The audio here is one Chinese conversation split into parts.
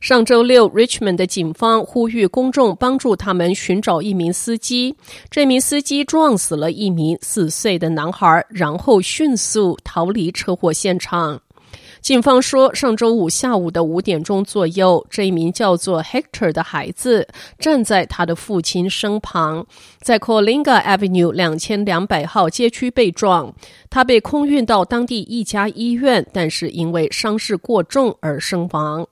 上周六，Richmond 的警方呼吁公众帮助他们寻找一名司机。这名司机撞死了一名四岁的男孩，然后迅速逃离车祸现场。警方说，上周五下午的五点钟左右，这一名叫做 Hector 的孩子站在他的父亲身旁，在 Colinga Avenue 两千两百号街区被撞。他被空运到当地一家医院，但是因为伤势过重而身亡。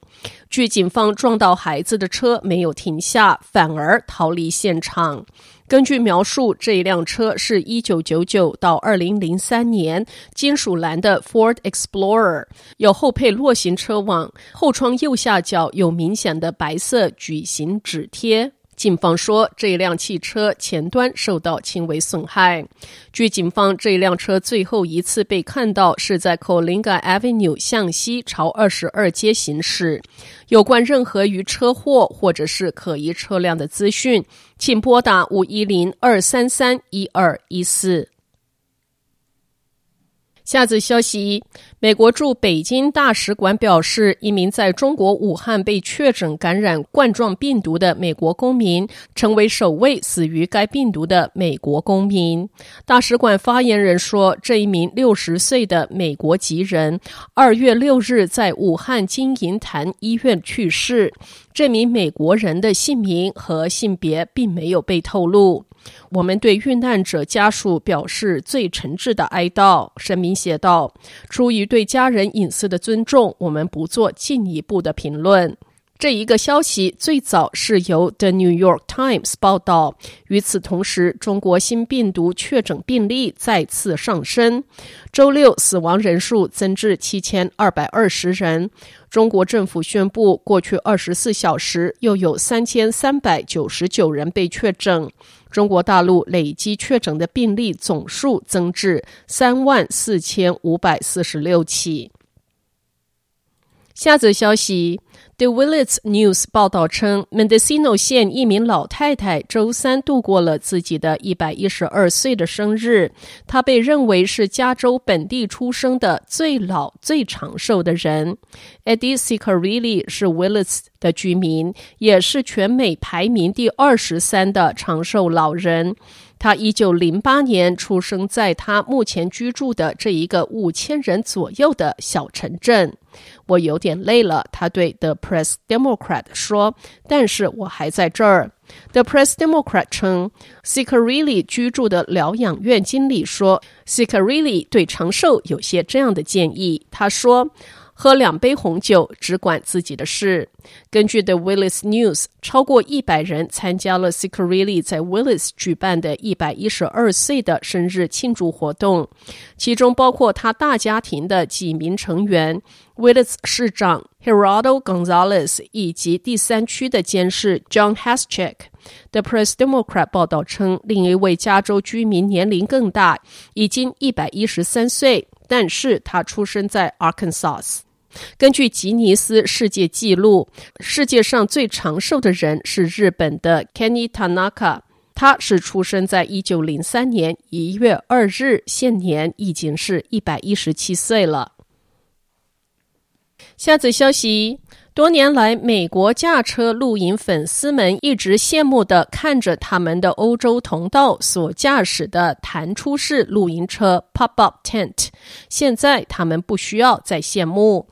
据警方，撞到孩子的车没有停下，反而逃离现场。根据描述，这一辆车是一九九九到二零零三年金属蓝的 Ford Explorer，有后配落型车网，后窗右下角有明显的白色矩形纸贴。警方说，这辆汽车前端受到轻微损害。据警方，这辆车最后一次被看到是在 Colinga Avenue 向西朝二十二街行驶。有关任何与车祸或者是可疑车辆的资讯，请拨打五一零二三三一二一四。下则消息，美国驻北京大使馆表示，一名在中国武汉被确诊感染冠状病毒的美国公民，成为首位死于该病毒的美国公民。大使馆发言人说，这一名六十岁的美国籍人，二月六日在武汉金银潭医院去世。这名美国人的姓名和性别并没有被透露。我们对遇难者家属表示最诚挚的哀悼，声明写道：“出于对家人隐私的尊重，我们不做进一步的评论。”这一个消息最早是由《The New York Times》报道。与此同时，中国新病毒确诊病例再次上升，周六死亡人数增至七千二百二十人。中国政府宣布，过去二十四小时又有三千三百九十九人被确诊。中国大陆累计确诊的病例总数增至三万四千五百四十六起。下则消息。The Willits News 报道称，Mendocino 县一名老太太周三度过了自己的一百一十二岁的生日。她被认为是加州本地出生的最老、最长寿的人。Eddie s i c a r i l l i 是 Willits 的居民，也是全美排名第二十三的长寿老人。他一九零八年出生在他目前居住的这一个五千人左右的小城镇。我有点累了，他对 The Press Democrat 说，但是我还在这儿。The Press Democrat 称，Ciccarelli 居住的疗养院经理说，Ciccarelli 对长寿有些这样的建议。他说。喝两杯红酒，只管自己的事。根据 The Willis News，超过一百人参加了 Ciccarelli 在 Willis 举办的一百一十二岁的生日庆祝活动，其中包括他大家庭的几名成员：Willis 市长 Gerardo Gonzalez 以及第三区的监事 John Haschek。The Press Democrat 报道称，另一位加州居民年龄更大，已经一百一十三岁，但是他出生在 Arkansas。根据吉尼斯世界纪录，世界上最长寿的人是日本的 Kenny Tanaka，他是出生在一九零三年一月二日，现年已经是一百一十七岁了。下则消息。多年来，美国驾车露营粉丝们一直羡慕地看着他们的欧洲同道所驾驶的弹出式露营车 （pop-up tent）。现在，他们不需要再羡慕。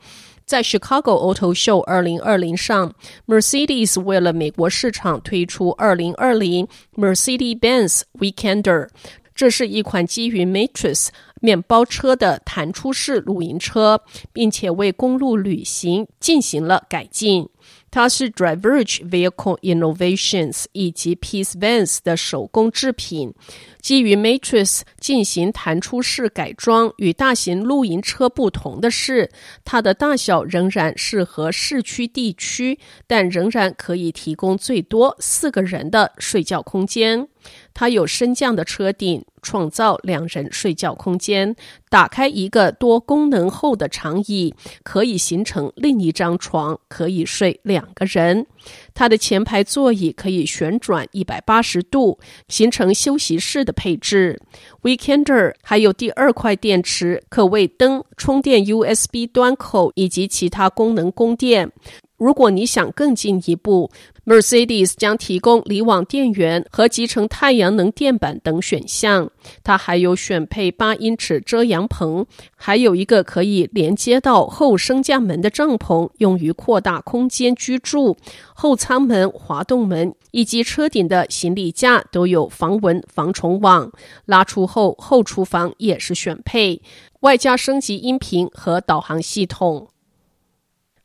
在 Chicago Auto Show 2020上，Mercedes 为了美国市场推出2020 Mercedes-Benz Weekender。这是一款基于 Matrix 面包车的弹出式露营车，并且为公路旅行进行了改进。它是 Diverge Vehicle Innovations 以及 Peace Vans 的手工制品。基于 Matrix 进行弹出式改装，与大型露营车不同的是，它的大小仍然适合市区地区，但仍然可以提供最多四个人的睡觉空间。它有升降的车顶，创造两人睡觉空间。打开一个多功能后的长椅，可以形成另一张床，可以睡两个人。它的前排座椅可以旋转一百八十度，形成休息室的配置。Weekender 还有第二块电池，可为灯、充电 USB 端口以及其他功能供电。如果你想更进一步，Mercedes 将提供离网电源和集成太阳能电板等选项。它还有选配八英尺遮阳棚，还有一个可以连接到后升降门的帐篷，用于扩大空间居住。后舱门、滑动门以及车顶的行李架都有防蚊防虫网。拉出后，后厨房也是选配，外加升级音频和导航系统。